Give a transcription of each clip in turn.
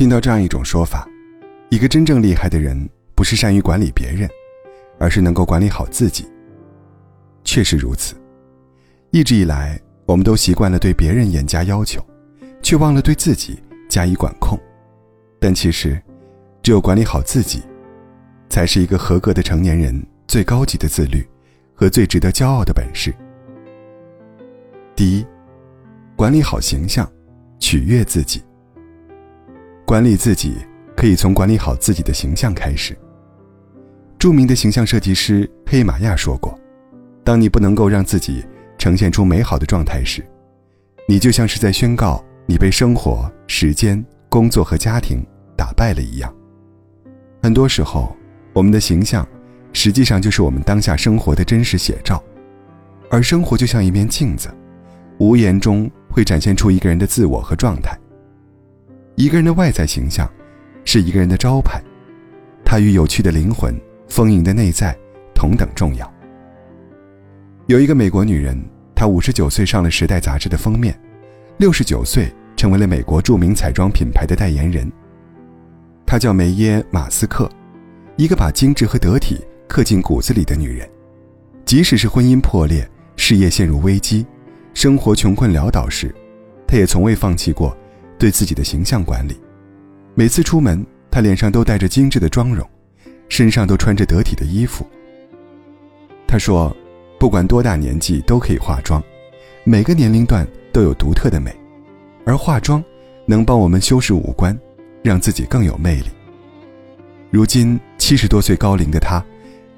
听到这样一种说法：一个真正厉害的人，不是善于管理别人，而是能够管理好自己。确实如此。一直以来，我们都习惯了对别人严加要求，却忘了对自己加以管控。但其实，只有管理好自己，才是一个合格的成年人最高级的自律和最值得骄傲的本事。第一，管理好形象，取悦自己。管理自己可以从管理好自己的形象开始。著名的形象设计师黑玛亚说过：“当你不能够让自己呈现出美好的状态时，你就像是在宣告你被生活、时间、工作和家庭打败了一样。”很多时候，我们的形象实际上就是我们当下生活的真实写照，而生活就像一面镜子。无言中会展现出一个人的自我和状态。一个人的外在形象，是一个人的招牌，他与有趣的灵魂、丰盈的内在同等重要。有一个美国女人，她五十九岁上了《时代》杂志的封面，六十九岁成为了美国著名彩妆品牌的代言人。她叫梅耶·马斯克，一个把精致和得体刻进骨子里的女人，即使是婚姻破裂、事业陷入危机。生活穷困潦倒时，她也从未放弃过对自己的形象管理。每次出门，她脸上都带着精致的妆容，身上都穿着得体的衣服。她说：“不管多大年纪都可以化妆，每个年龄段都有独特的美，而化妆能帮我们修饰五官，让自己更有魅力。”如今七十多岁高龄的她，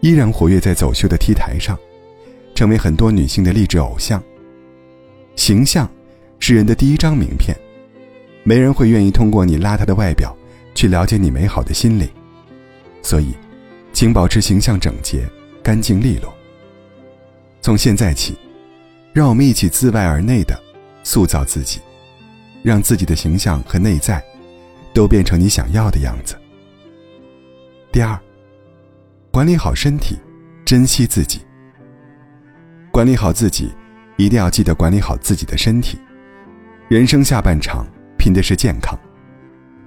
依然活跃在走秀的 T 台上，成为很多女性的励志偶像。形象，是人的第一张名片，没人会愿意通过你邋遢的外表，去了解你美好的心灵。所以，请保持形象整洁、干净利落。从现在起，让我们一起自外而内的塑造自己，让自己的形象和内在，都变成你想要的样子。第二，管理好身体，珍惜自己。管理好自己。一定要记得管理好自己的身体。人生下半场拼的是健康，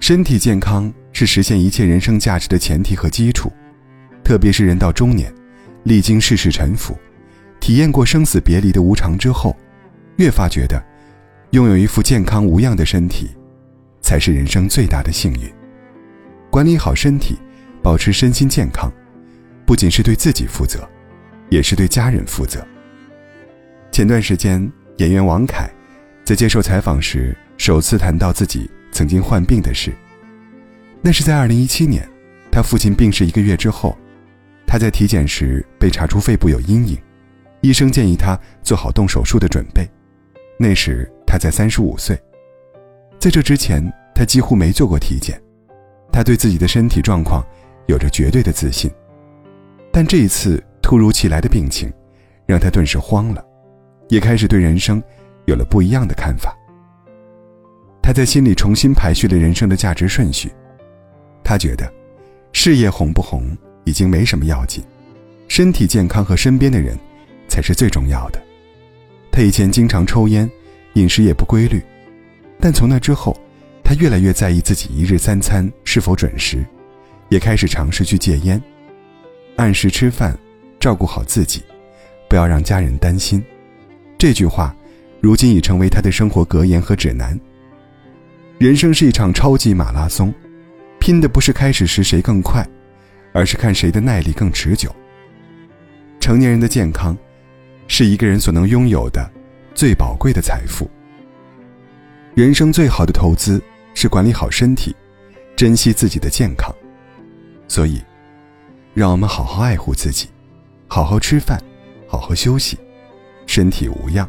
身体健康是实现一切人生价值的前提和基础。特别是人到中年，历经世事沉浮，体验过生死别离的无常之后，越发觉得，拥有一副健康无恙的身体，才是人生最大的幸运。管理好身体，保持身心健康，不仅是对自己负责，也是对家人负责。前段时间，演员王凯在接受采访时首次谈到自己曾经患病的事。那是在2017年，他父亲病逝一个月之后，他在体检时被查出肺部有阴影，医生建议他做好动手术的准备。那时他才35岁，在这之前，他几乎没做过体检，他对自己的身体状况有着绝对的自信。但这一次突如其来的病情，让他顿时慌了。也开始对人生有了不一样的看法。他在心里重新排序了人生的价值顺序。他觉得，事业红不红已经没什么要紧，身体健康和身边的人才是最重要的。他以前经常抽烟，饮食也不规律，但从那之后，他越来越在意自己一日三餐是否准时，也开始尝试去戒烟，按时吃饭，照顾好自己，不要让家人担心。这句话，如今已成为他的生活格言和指南。人生是一场超级马拉松，拼的不是开始时谁更快，而是看谁的耐力更持久。成年人的健康，是一个人所能拥有的最宝贵的财富。人生最好的投资是管理好身体，珍惜自己的健康。所以，让我们好好爱护自己，好好吃饭，好好休息。身体无恙。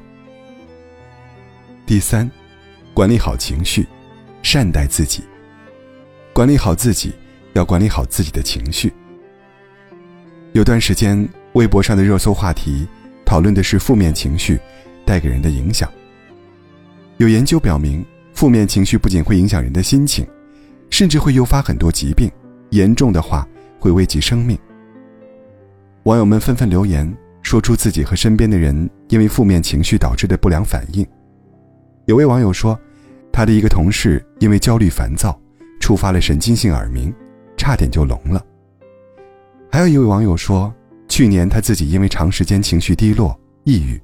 第三，管理好情绪，善待自己。管理好自己，要管理好自己的情绪。有段时间，微博上的热搜话题讨论的是负面情绪带给人的影响。有研究表明，负面情绪不仅会影响人的心情，甚至会诱发很多疾病，严重的话会危及生命。网友们纷纷留言。说出自己和身边的人因为负面情绪导致的不良反应。有位网友说，他的一个同事因为焦虑烦躁，触发了神经性耳鸣，差点就聋了。还有一位网友说，去年他自己因为长时间情绪低落、抑郁，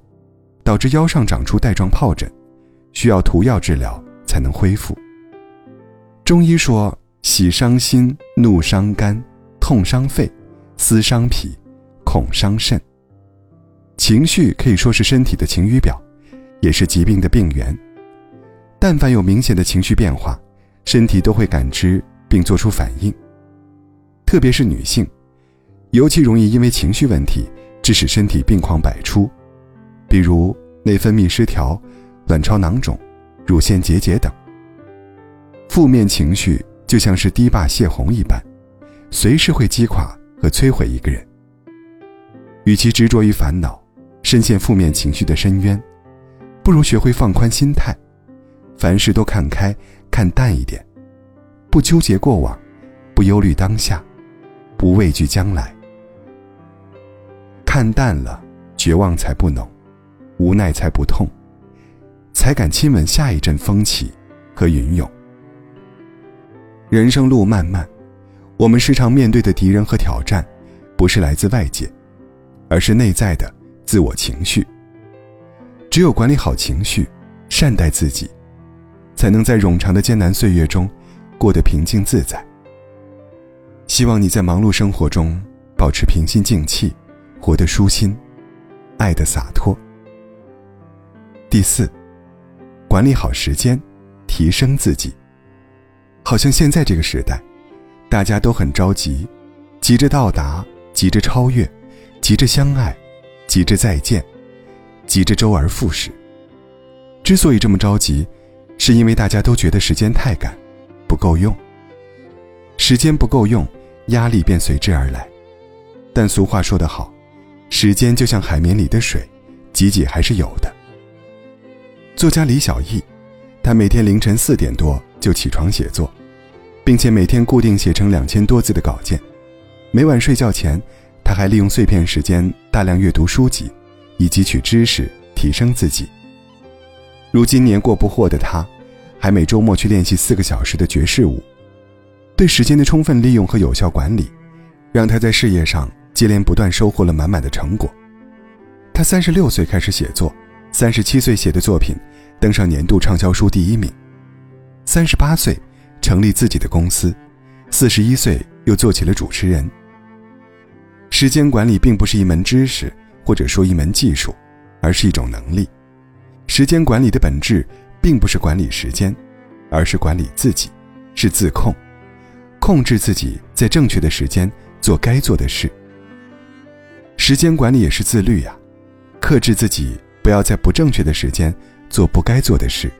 导致腰上长出带状疱疹，需要涂药治疗才能恢复。中医说，喜伤心，怒伤肝，痛伤肺，思伤脾，恐伤肾。情绪可以说是身体的晴雨表，也是疾病的病源。但凡有明显的情绪变化，身体都会感知并做出反应。特别是女性。尤其容易因为情绪问题致使身体病况百出，比如内分泌失调、卵巢囊肿、乳腺结节等。负面情绪就像是堤坝泄洪一般，随时会击垮和摧毁一个人。与其执着于烦恼，深陷负面情绪的深渊，不如学会放宽心态，凡事都看开、看淡一点，不纠结过往，不忧虑当下，不畏惧将来。看淡了，绝望才不浓，无奈才不痛，才敢亲吻下一阵风起和云涌。人生路漫漫，我们时常面对的敌人和挑战，不是来自外界，而是内在的自我情绪。只有管理好情绪，善待自己，才能在冗长的艰难岁月中，过得平静自在。希望你在忙碌生活中，保持平心静气。活得舒心，爱得洒脱。第四，管理好时间，提升自己。好像现在这个时代，大家都很着急，急着到达，急着超越，急着相爱，急着再见，急着周而复始。之所以这么着急，是因为大家都觉得时间太赶，不够用。时间不够用，压力便随之而来。但俗话说得好。时间就像海绵里的水，挤挤还是有的。作家李小艺，他每天凌晨四点多就起床写作，并且每天固定写成两千多字的稿件。每晚睡觉前，他还利用碎片时间大量阅读书籍，以汲取知识，提升自己。如今年过不惑的他，还每周末去练习四个小时的爵士舞。对时间的充分利用和有效管理，让他在事业上。接连不断收获了满满的成果。他三十六岁开始写作，三十七岁写的作品登上年度畅销书第一名。三十八岁成立自己的公司，四十一岁又做起了主持人。时间管理并不是一门知识，或者说一门技术，而是一种能力。时间管理的本质并不是管理时间，而是管理自己，是自控，控制自己在正确的时间做该做的事。时间管理也是自律呀，克制自己，不要在不正确的时间做不该做的事。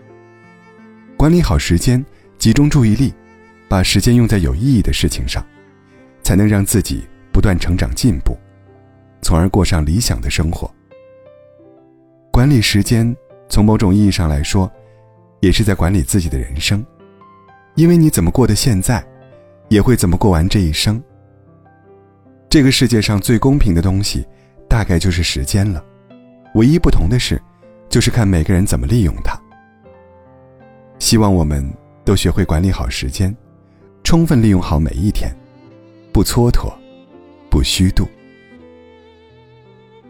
管理好时间，集中注意力，把时间用在有意义的事情上，才能让自己不断成长进步，从而过上理想的生活。管理时间，从某种意义上来说，也是在管理自己的人生，因为你怎么过的现在，也会怎么过完这一生。这个世界上最公平的东西，大概就是时间了。唯一不同的是，就是看每个人怎么利用它。希望我们都学会管理好时间，充分利用好每一天，不蹉跎，不虚度。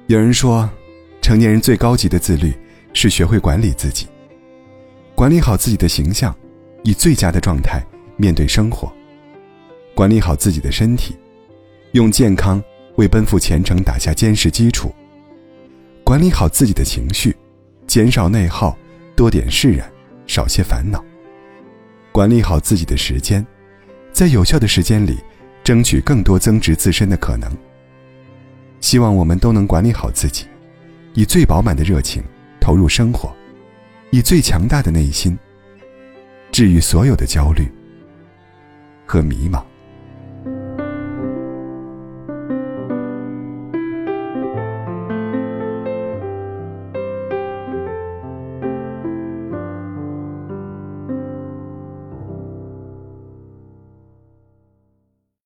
有人说，成年人最高级的自律是学会管理自己，管理好自己的形象，以最佳的状态面对生活，管理好自己的身体。用健康为奔赴前程打下坚实基础。管理好自己的情绪，减少内耗，多点释然，少些烦恼。管理好自己的时间，在有效的时间里，争取更多增值自身的可能。希望我们都能管理好自己，以最饱满的热情投入生活，以最强大的内心治愈所有的焦虑和迷茫。